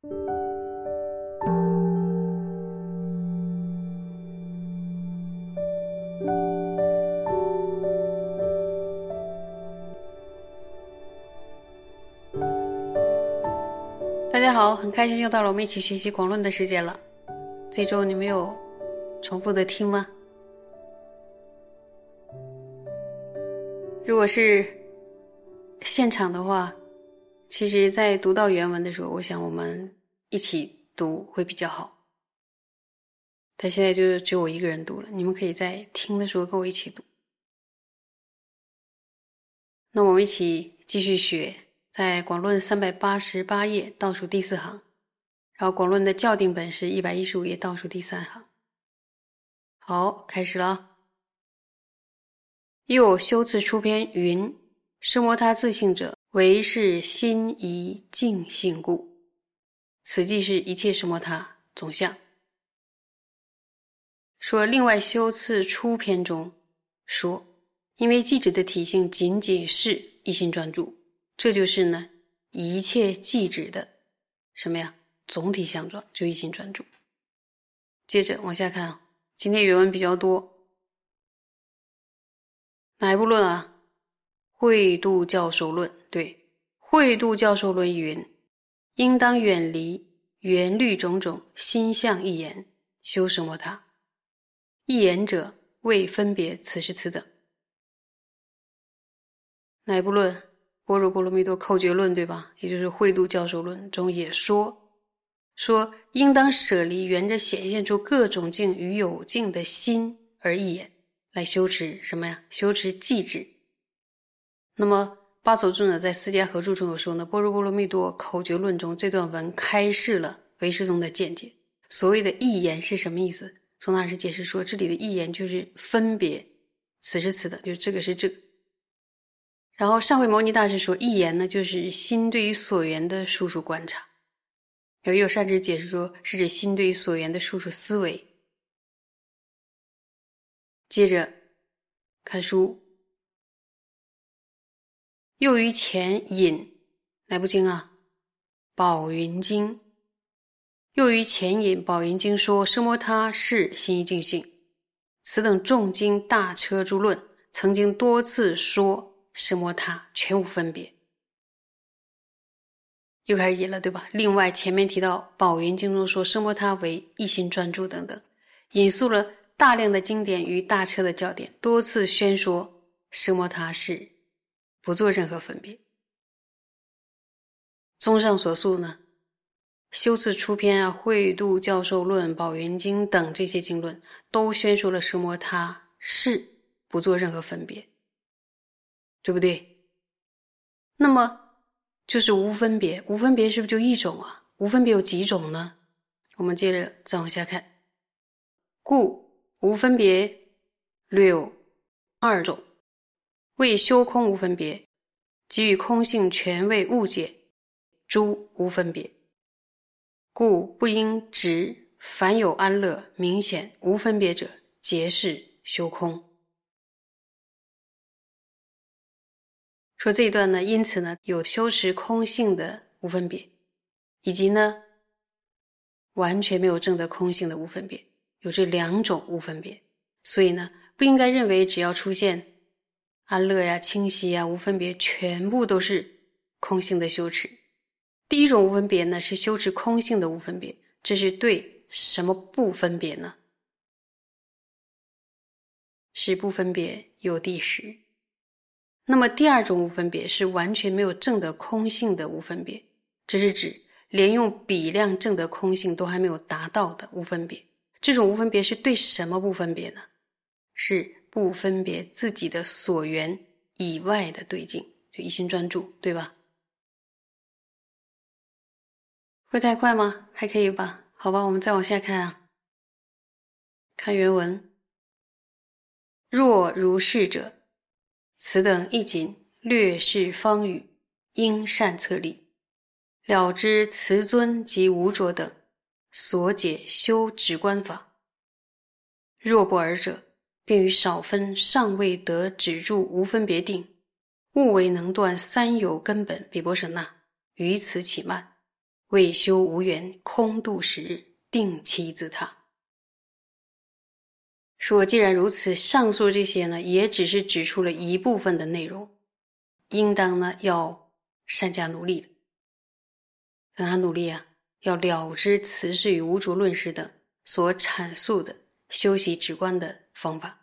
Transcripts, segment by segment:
大家好，很开心又到了我们一起学习广论的时间了。这周你们有重复的听吗？如果是现场的话，其实，在读到原文的时候，我想我们一起读会比较好。他现在就只有我一个人读了，你们可以在听的时候跟我一起读。那我们一起继续学。在广论三百八十八页倒数第四行，然后广论的校订本是一百一十五页倒数第三行。好，开始了。又修次出篇云：是摩他自性者，唯是心一净性故。此即是一切什摩他总相。说另外修次出篇中说，因为记者的体性仅仅是一心专注。这就是呢，一切寂止的什么呀？总体相状就一心专注。接着往下看啊，今天原文比较多，哪一部论啊？慧度教授论。对，慧度教授论云：应当远离缘虑种种心相一言，修什么他？一言者为分别此时此等。哪一部论？般若波罗蜜多口诀论，对吧？也就是慧度教授论中也说，说应当舍离缘着显现出各种境与有境的心而一言，来修持什么呀？修持寂止。那么巴佐尊者在《四迦合著》中有说呢，《般若波罗蜜多口诀论》中这段文开示了唯识宗的见解。所谓的一言是什么意思？从那是解释说，这里的一言就是分别，此时此的，就这个是这个。然后上回牟尼大师说，一言呢就是心对于所缘的数数观察，有一有善知解释说是指心对于所缘的数数思维。接着看书，又于前引哪部经啊？宝云经。又于前引宝云经说，生摩他是心一净性。此等众经大车诸论，曾经多次说。什摩他全无分别，又开始引了，对吧？另外前面提到《宝云经》中说什摩他为一心专注等等，引述了大量的经典与大车的教典，多次宣说什摩他是不做任何分别。综上所述呢，修次出篇啊，《慧度教授论》《宝云经》等这些经论，都宣说了什摩他是不做任何分别。对不对？那么就是无分别，无分别是不是就一种啊？无分别有几种呢？我们接着再往下看。故无分别略有二种：为修空无分别，给予空性全为误解诸无分别。故不应执凡有安乐明显无分别者，皆是修空。说这一段呢，因此呢，有修持空性的无分别，以及呢，完全没有证得空性的无分别，有这两种无分别。所以呢，不应该认为只要出现安乐呀、清晰呀、无分别，全部都是空性的修持。第一种无分别呢，是修持空性的无分别，这是对什么不分别呢？是不分别有第十。那么第二种无分别是完全没有证得空性的无分别，这是指连用比量证得空性都还没有达到的无分别。这种无分别是对什么不分别呢？是不分别自己的所缘以外的对境，就一心专注，对吧？会太快吗？还可以吧？好吧，我们再往下看啊。看原文，若如是者。此等一仅略是方语，应善策立，了知慈尊及无着等所解修止观法。若不尔者，便于少分尚未得止住无分别定，勿为能断三有根本，比波舍那于此起慢，未修无缘，空度时日，定期自他。说既然如此，上述这些呢，也只是指出了一部分的内容，应当呢要善加努力让他努力啊，要了知此事与无着论师等所阐述的修习止观的方法。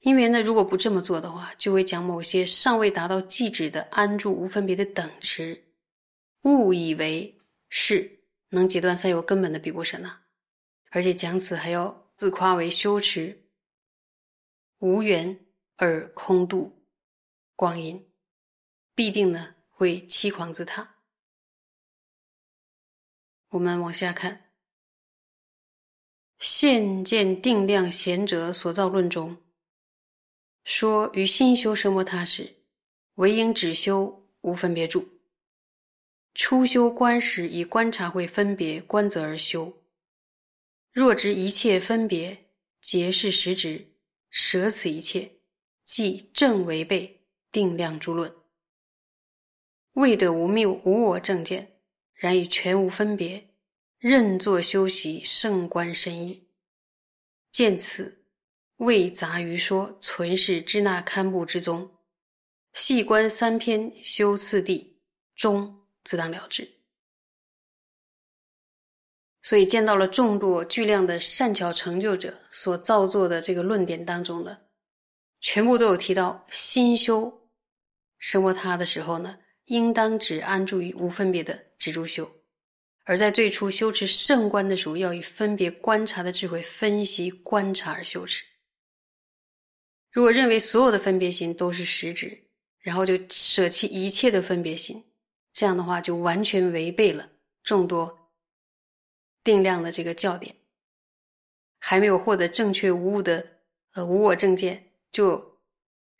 因为呢，如果不这么做的话，就会将某些尚未达到寂止的安住无分别的等持，误以为是能截断三有根本的比波舍那，而且讲此还要自夸为修持无缘而空度光阴，必定呢会欺狂自他。我们往下看，现见定量贤者所造论中。说于心修生摩他时，唯应只修无分别住。初修观时，以观察会分别观则而修。若知一切分别皆是实执，舍此一切，即正违背定量诸论。未得无谬无我正见，然以全无分别，任作修习圣观深意。见此。未杂于说，存是支那堪布之宗。细观三篇修次第，终自当了之。所以见到了众多巨量的善巧成就者所造作的这个论点当中的，全部都有提到心修生活他的时候呢，应当只安住于无分别的止住修；而在最初修持圣观的时候，要以分别观察的智慧分析观察而修持。如果认为所有的分别心都是实质，然后就舍弃一切的分别心，这样的话就完全违背了众多定量的这个教典。还没有获得正确无误的呃无我正见，就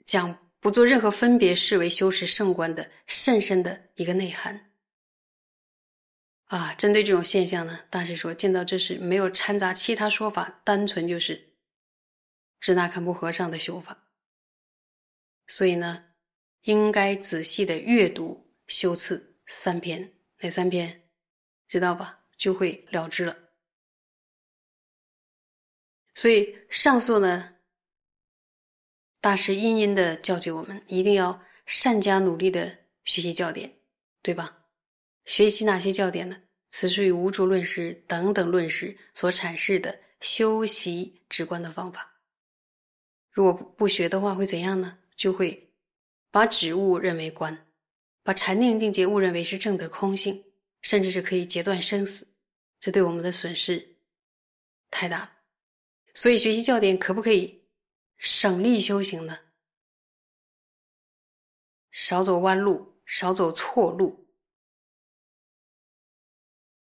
将不做任何分别视为修持圣观的甚深的一个内涵。啊，针对这种现象呢，大师说见到这是没有掺杂其他说法，单纯就是。支那堪布和尚的修法，所以呢，应该仔细的阅读修次三篇，哪三篇？知道吧？就会了之了。所以上述呢，大师殷殷的教诫我们，一定要善加努力的学习教典，对吧？学习哪些教典呢？此属于无著论师等等论师所阐释的修习直观的方法。如果不学的话，会怎样呢？就会把止物认为观，把禅定定结误认为是正得空性，甚至是可以截断生死，这对我们的损失太大了。所以学习教典可不可以省力修行呢？少走弯路，少走错路，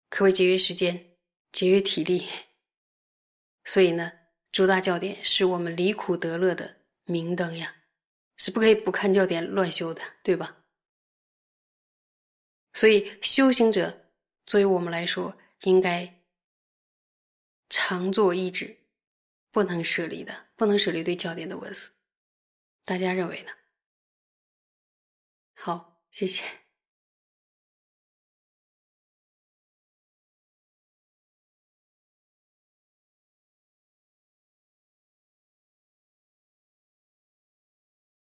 可谓节约时间，节约体力。所以呢？诸大教典是我们离苦得乐的明灯呀，是不可以不看教典乱修的，对吧？所以修行者作为我们来说，应该常做一止，不能舍离的，不能舍离对教典的文思。大家认为呢？好，谢谢。